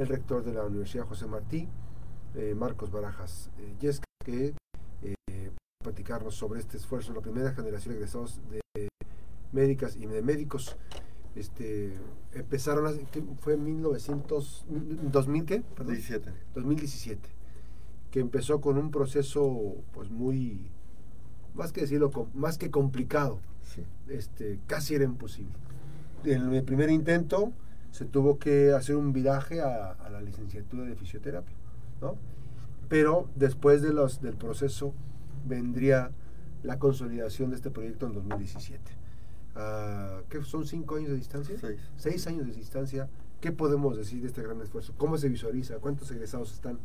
el rector de la Universidad José Martí, eh, Marcos Barajas eh, Yesca, que eh, platicarnos sobre este esfuerzo, la primera generación de egresados de médicas y de médicos. Este, empezaron, fue en 1900, 2000 qué? 2017, que empezó con un proceso pues muy, más que decirlo, más que complicado, este, casi era imposible. En el primer intento se tuvo que hacer un viraje a, la licenciatura de fisioterapia, ¿no? Pero después de los, del proceso vendría la consolidación de este proyecto en 2017. Uh, ¿Qué son cinco años de distancia? Seis. Seis años de distancia. ¿Qué podemos decir de este gran esfuerzo? ¿Cómo se visualiza? ¿Cuántos egresados están?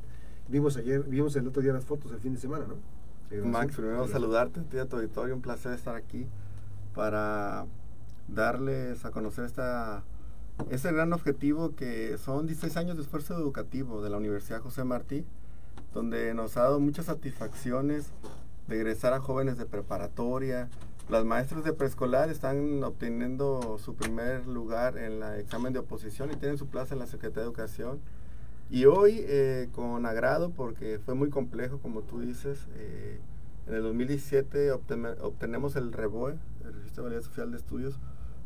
Vimos ayer, vimos el otro día las fotos del fin de semana, ¿no? Max, primero saludarte, a tu auditorio, un placer estar aquí para darles a conocer esta, este gran objetivo que son 16 años de esfuerzo educativo de la Universidad José Martí, donde nos ha dado muchas satisfacciones de egresar a jóvenes de preparatoria. Las maestras de preescolar están obteniendo su primer lugar en el examen de oposición y tienen su plaza en la Secretaría de Educación. Y hoy, eh, con agrado, porque fue muy complejo, como tú dices, eh, en el 2017 obtenemos el REBOE, el Registro de Validez Social de Estudios,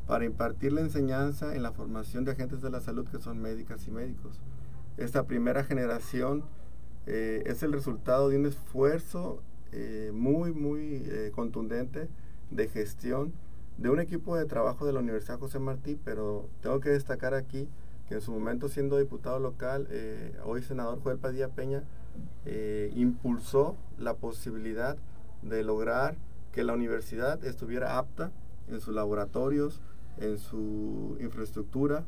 para impartir la enseñanza en la formación de agentes de la salud que son médicas y médicos. Esta primera generación eh, es el resultado de un esfuerzo eh, muy, muy eh, contundente de gestión de un equipo de trabajo de la Universidad José Martí, pero tengo que destacar aquí que en su momento siendo diputado local, hoy senador Joel Padilla Peña, impulsó la posibilidad de lograr que la universidad estuviera apta en sus laboratorios, en su infraestructura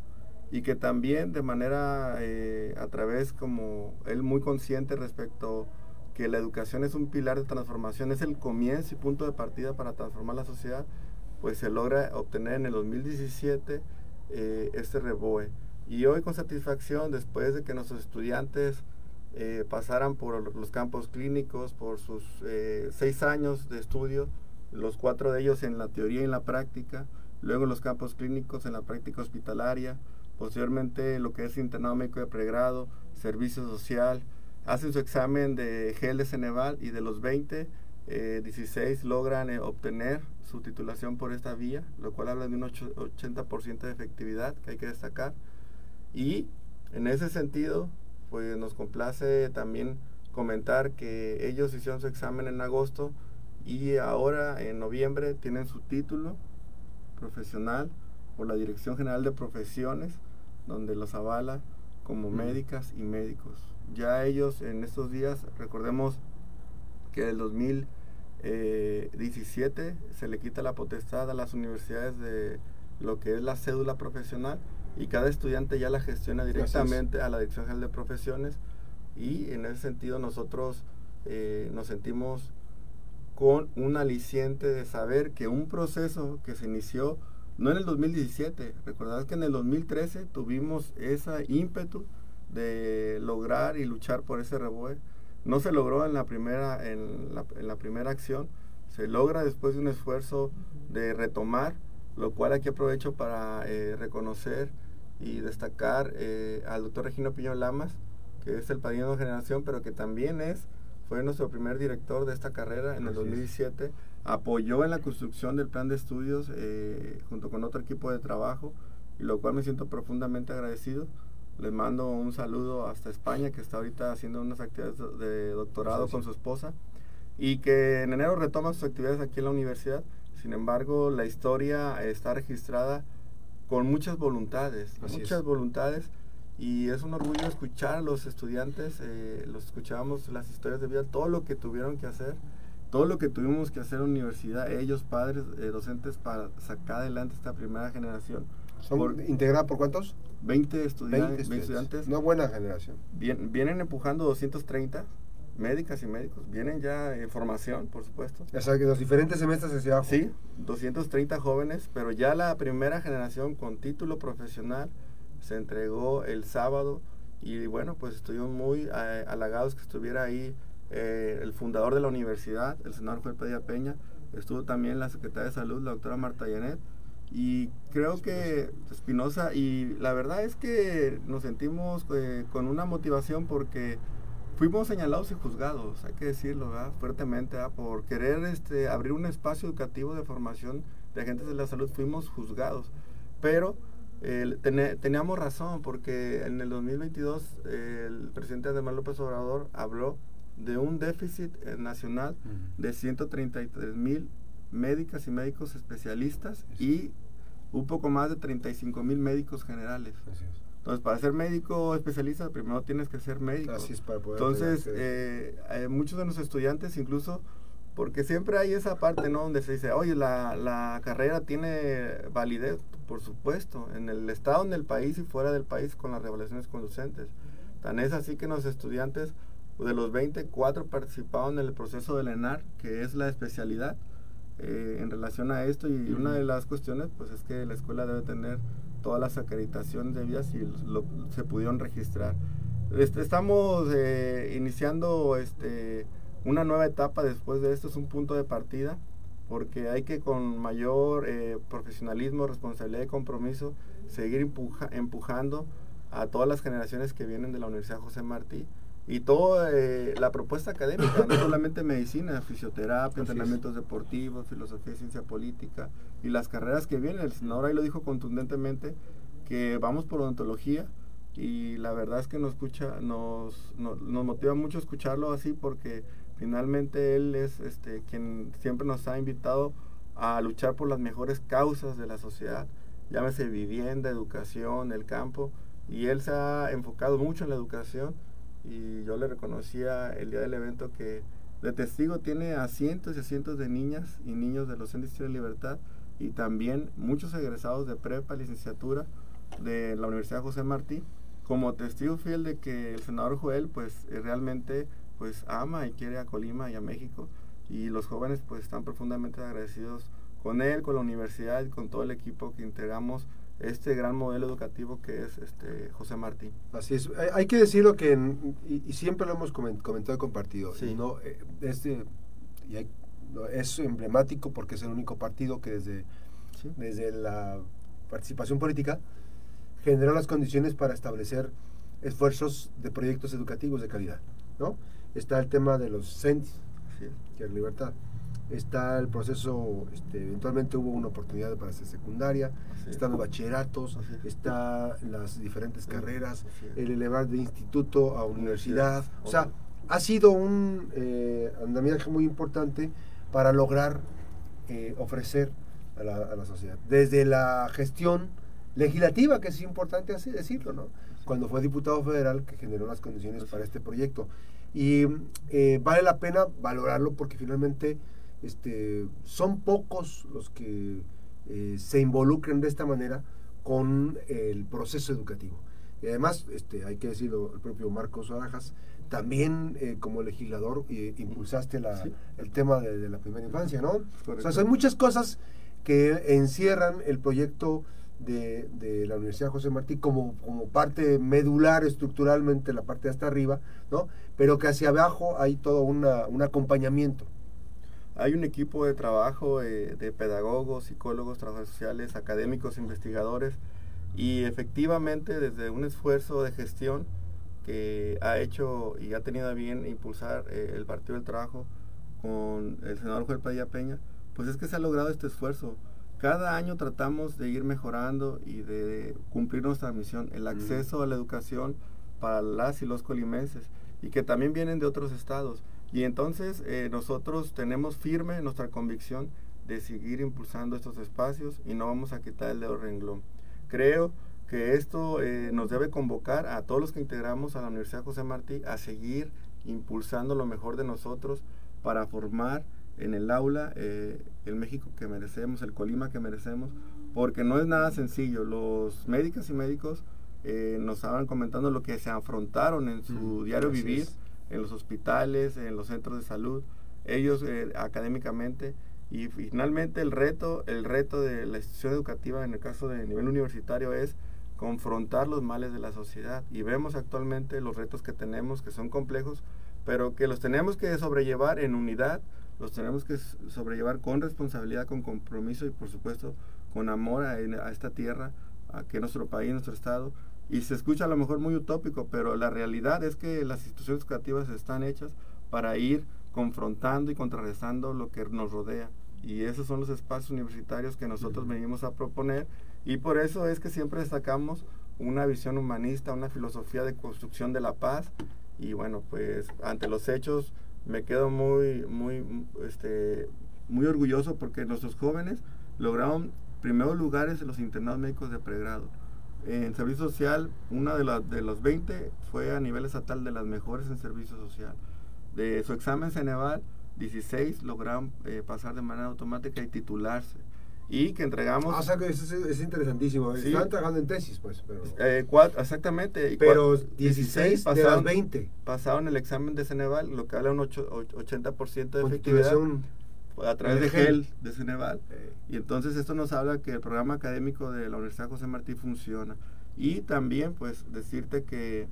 y que también de manera eh, a través como él muy consciente respecto que la educación es un pilar de transformación, es el comienzo y punto de partida para transformar la sociedad, pues se logra obtener en el 2017 eh, este reboe. Y hoy con satisfacción, después de que nuestros estudiantes eh, pasaran por los campos clínicos, por sus seis años de estudio, los cuatro de ellos en la teoría y en la práctica, luego los campos clínicos en la práctica hospitalaria, posteriormente lo que es internado médico de pregrado, servicio social, hacen su examen de GLS Neval y de los 20, 16 eh, logran eh, obtener su titulación por esta vía, lo cual habla de un 80% de efectividad que hay que destacar. Y en ese sentido, pues nos complace también comentar que ellos hicieron su examen en agosto y ahora en noviembre tienen su título profesional por la Dirección General de Profesiones, donde los avala como médicas y médicos. Ya ellos en estos días, recordemos que el 2017 se le quita la potestad a las universidades de lo que es la cédula profesional y cada estudiante ya la gestiona directamente a la Dirección General de Profesiones y en ese sentido nosotros eh, nos sentimos con un aliciente de saber que un proceso que se inició no en el 2017, recordad que en el 2013 tuvimos ese ímpetu de lograr y luchar por ese reboe. No se logró en la primera, en la, primera acción, se logra después de un esfuerzo de retomar, lo cual aquí aprovecho para eh, reconocer y destacar eh, al doctor Regino Piño Lamas, que es el padrino de generación, pero que también es fue nuestro primer director de esta carrera en el 2017, apoyó en la construcción del plan de estudios eh, junto con otro equipo de trabajo, y lo cual me siento profundamente agradecido. Les mando un saludo hasta España, que está ahorita haciendo unas actividades de doctorado con su esposa, y que en enero retoma sus actividades aquí en la universidad. Sin embargo, la historia está registrada con muchas voluntades, muchas voluntades y es un orgullo escuchar a los estudiantes, eh, los escuchábamos las historias de vida, todo lo que tuvieron que hacer, todo lo que tuvimos que hacer en la universidad, ellos, padres, eh, docentes, para sacar adelante esta primera generación. ¿Son integrada por cuántos? 20 estudiantes. 20 estudiantes. Una buena generación. vienen empujando 230 médicas y médicos. Vienen ya en formación, por supuesto. O sea, que los diferentes semestres se. Sí, 230 jóvenes, pero ya la primera generación con título profesional, se entregó el sábado y bueno, pues estuvimos muy eh, halagados que estuviera ahí eh, el fundador de la universidad, el senador Juan Pedía Peña, estuvo también la secretaria de salud, la doctora Marta Yanet, Y creo que Espinosa, y la verdad es que nos sentimos eh, con una motivación porque fuimos señalados y juzgados, hay que decirlo, fuertemente, por querer este, abrir un espacio educativo de formación de agentes de la salud, fuimos juzgados. Pero teníamos razón, porque en el 2022 el presidente Además López Obrador habló de un déficit eh, nacional de 133 mil médicas y médicos especialistas y un poco más de 35 mil médicos generales. Entonces, para ser médico especialista, primero tienes que ser médico. Entonces, eh, eh, muchos de los estudiantes, incluso, porque siempre hay esa parte, ¿no? Donde se dice, oye, la, la carrera tiene validez, por supuesto, en el estado, en el país y fuera del país con las revelaciones conducentes. Tan es así que los estudiantes, de los 24 participaron en el proceso del ENAR, que es la especialidad, eh, en relación a esto y una de las cuestiones pues es que la escuela debe tener todas las acreditaciones debidas y se pudieron registrar. Este, estamos eh, iniciando este, una nueva etapa después de esto, es un punto de partida porque hay que con mayor eh, profesionalismo, responsabilidad y compromiso seguir empujando a todas las generaciones que vienen de la Universidad José Martí y toda eh, la propuesta académica, no solamente medicina, fisioterapia, entrenamientos deportivos, filosofía y ciencia política y las carreras que vienen. El senador ahí lo dijo contundentemente que vamos por odontología y la verdad es que nos escucha, nos, nos, motiva mucho escucharlo así porque finalmente él es este quien siempre nos ha invitado a luchar por las mejores causas de la sociedad, llámese vivienda, educación, el campo, y él se ha enfocado mucho en la educación y yo le reconocía el día del evento que de testigo tiene a cientos y cientos de niñas y niños de los centros de libertad y también muchos egresados de prepa, licenciatura de la Universidad José Martí, como testigo fiel de que el senador Joel pues eh, realmente pues ama y quiere a Colima y a México y los jóvenes pues están profundamente agradecidos con él, con la universidad y con todo el equipo que integramos este gran modelo educativo que es este José Martín. Así es, hay, que decirlo que, y, siempre lo hemos comentado y compartido, no, eh, este, es emblemático porque es el único partido que desde, desde la participación política generó las condiciones para establecer esfuerzos de proyectos educativos de calidad. ¿no? Está el tema de los CENTS, que es libertad. Está el proceso, este, eventualmente hubo una oportunidad para hacer secundaria, están los bachilleratos, está las diferentes carreras, el elevar de instituto a universidad, o sea, ha sido un eh, andamiaje muy importante para lograr eh, ofrecer a la, sociedad. Desde la gestión legislativa, que es importante así decirlo, ¿no? Cuando fue diputado federal que generó las condiciones para este proyecto. Y eh, vale la pena valorarlo porque finalmente este, son pocos los que eh, se involucran de esta manera con el proceso educativo. Y además, este, hay que decirlo, el propio Marcos Barajas, también eh, como legislador eh, impulsaste el tema de, la primera infancia, ¿no? O sea, son muchas cosas que encierran el proyecto de, la Universidad José Martí como, como parte medular estructuralmente, la parte de hasta arriba, ¿no? Pero que hacia abajo hay todo una, un acompañamiento. Hay un equipo de trabajo eh, de pedagogos, psicólogos, trabajadores sociales, académicos, investigadores y efectivamente desde un esfuerzo de gestión que ha hecho y ha tenido a bien impulsar eh, el Partido del Trabajo con el senador Joel Padilla Peña, pues es que se ha logrado este esfuerzo. Cada año tratamos de ir mejorando y de cumplir nuestra misión, el acceso a la educación para las y los colimenses y que también vienen de otros estados. Y entonces eh, nosotros tenemos firme nuestra convicción de seguir impulsando estos espacios y no vamos a quitar el dedo renglón. Creo que esto eh, nos debe convocar a todos los que integramos a la Universidad José Martí a seguir impulsando lo mejor de nosotros para formar en el aula eh, el México que merecemos, el Colima que merecemos, porque no es nada sencillo. Los médicos y médicos nos estaban comentando lo que se afrontaron en su diario vivir en los hospitales, en los centros de salud, ellos eh, académicamente. Y finalmente el reto, el reto de la institución educativa en el caso de nivel universitario es confrontar los males de la sociedad. Y vemos actualmente los retos que tenemos, que son complejos, pero que los tenemos que sobrellevar en unidad, los tenemos que sobrellevar con responsabilidad, con compromiso y por supuesto con amor a, a esta tierra, a que nuestro país, nuestro estado, y se escucha a lo mejor muy utópico, pero la realidad es que las instituciones educativas están hechas para ir confrontando y contrarrestando lo que nos rodea. Y esos son los espacios universitarios que nosotros venimos a proponer. Y por eso es que siempre destacamos una visión humanista, una filosofía de construcción de la paz. Y bueno, pues ante los hechos me quedo muy muy este muy orgulloso porque nuestros jóvenes lograron primeros lugares en los internados médicos de pregrado. En servicio social, una de, las de los 20 fue a nivel estatal de las mejores en servicio social. De su examen Ceneval, 16 lograron eh, pasar de manera automática y titularse. Y que entregamos... Ah, o sea, que es, es interesantísimo. Sí. Están trabajando en tesis, pues. Pero, eh, cuatro, exactamente. pero 16 pasaron, de las 20. Pasaron el examen de Ceneval, lo que habla un 8, 80% de efectividad a través de GEL, de Ceneval. Eh. Y entonces esto nos habla que el programa académico de la Universidad José Martí funciona. Y también, pues, decirte que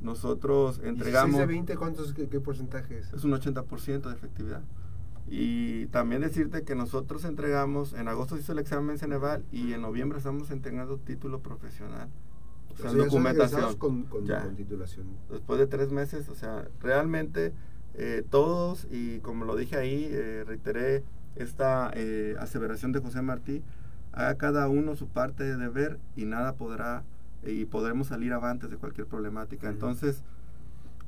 nosotros entregamos... de 20 cuántos, qué, qué porcentaje es? Es un 80% de efectividad. Y también decirte que nosotros entregamos, en agosto se hizo el examen en Ceneval y en noviembre estamos entregando título profesional. O sea, o sea documentación. Con, con, con, titulación. Después de tres meses, o sea, realmente eh, todos, y como lo dije ahí, eh, reiteré esta eh, aseveración de José Martí, haga cada uno su parte de deber y nada podrá y podremos salir avantes de cualquier problemática. Entonces,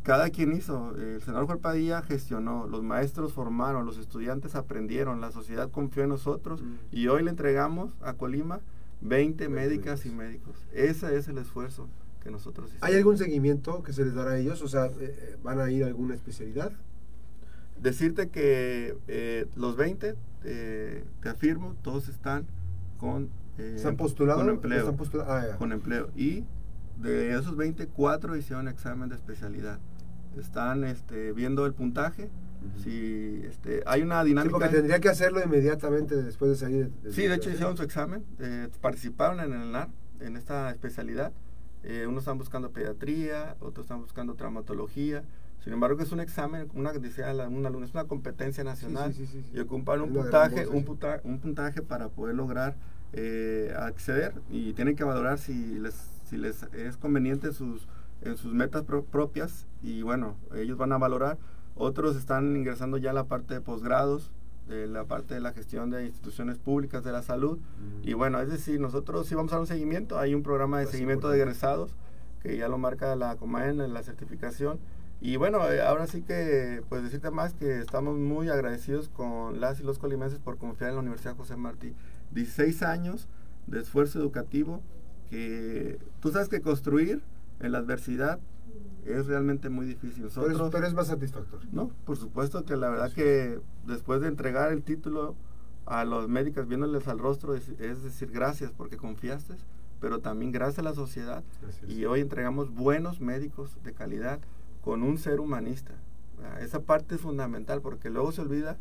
cada quien hizo, el senador Juan Padilla gestionó, los maestros formaron, los estudiantes aprendieron, la sociedad confió en nosotros y hoy le entregamos a Colima 20 médicas y médicos. Ese es el esfuerzo que nosotros hicimos. ¿Hay algún seguimiento que se les dará a ellos? O sea, eh, ¿van a ir a alguna especialidad? Decirte que eh, los 20, eh, te afirmo, todos están con eh, ¿Se han postulado? Con empleo. Ah, con empleo. Y de esos 20, 4 hicieron examen de especialidad. Están este, viendo el puntaje. Uh -huh. Si este, hay una dinámica. Sí, porque tendría que hacerlo inmediatamente después de salir. De, de sí, de hecho hicieron su examen. Eh, participaron en el NAR, en esta especialidad. Eh, unos están buscando pediatría, otros están buscando traumatología. Sin embargo, es un examen, una decía un alumno, es una competencia nacional sí, sí, sí, y ocupan un puntaje, un, puntaje, un puntaje para poder lograr eh, acceder y tienen que valorar si les, si les es conveniente sus, en sus metas pro propias y bueno, ellos van a valorar. Otros están ingresando ya a la parte de posgrados, de la parte de la gestión de instituciones públicas de la salud. Mm. Y bueno, es decir, nosotros sí vamos a dar un seguimiento, hay un programa de pues seguimiento de egresados que ya lo marca la COMAEN en la certificación. Y bueno, eh, ahora sí que, pues decirte más que estamos muy agradecidos con las y los colimenses por confiar en la Universidad José Martí. 16 años de esfuerzo educativo que tú sabes que construir en la adversidad es realmente muy difícil. Nosotros, pero, es, pero, es, más satisfactorio. No, por supuesto que la verdad que después de entregar el título a los médicos viéndoles al rostro es, es decir gracias porque confiaste, pero también gracias a la sociedad. Gracias. Y hoy entregamos buenos médicos de calidad con un ser humanista. Esa parte es fundamental porque luego se olvida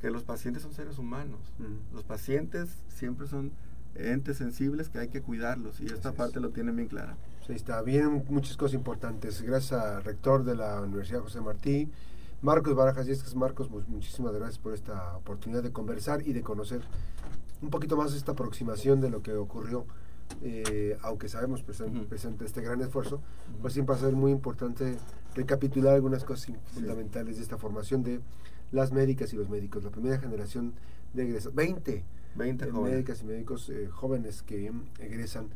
que los pacientes son seres humanos. Mm. Los pacientes siempre son entes sensibles que hay que cuidarlos y esta Así parte es. lo tienen bien clara. Sí, está bien, muchas cosas importantes. Gracias al rector de la Universidad José Martí, Marcos Barajas. Y es que Marcos, pues, muchísimas gracias por esta oportunidad de conversar y de conocer un poquito más esta aproximación de lo que ocurrió. Eh, aunque sabemos presente, uh -huh. presente este gran esfuerzo, uh -huh. pues siempre va a ser muy importante recapitular algunas cosas sí. fundamentales de esta formación de las médicas y los médicos, la primera generación de egresados, 20, 20 eh, médicas y médicos eh, jóvenes que egresan,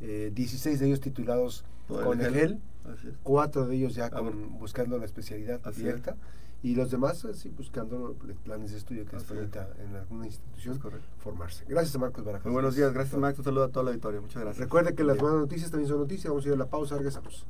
eh, 16 de ellos titulados Por con el GEL, es. cuatro de ellos ya con, buscando la especialidad Así directa. Es. Y los demás, así, buscando planes de estudio que les permita en alguna institución formarse. Gracias a Marcos Barajas. Muy buenos días, gracias Max. Un saludo a toda la auditorio. Muchas gracias. Recuerde que las buenas noticias también son noticias. Vamos a ir a la pausa, regresamos.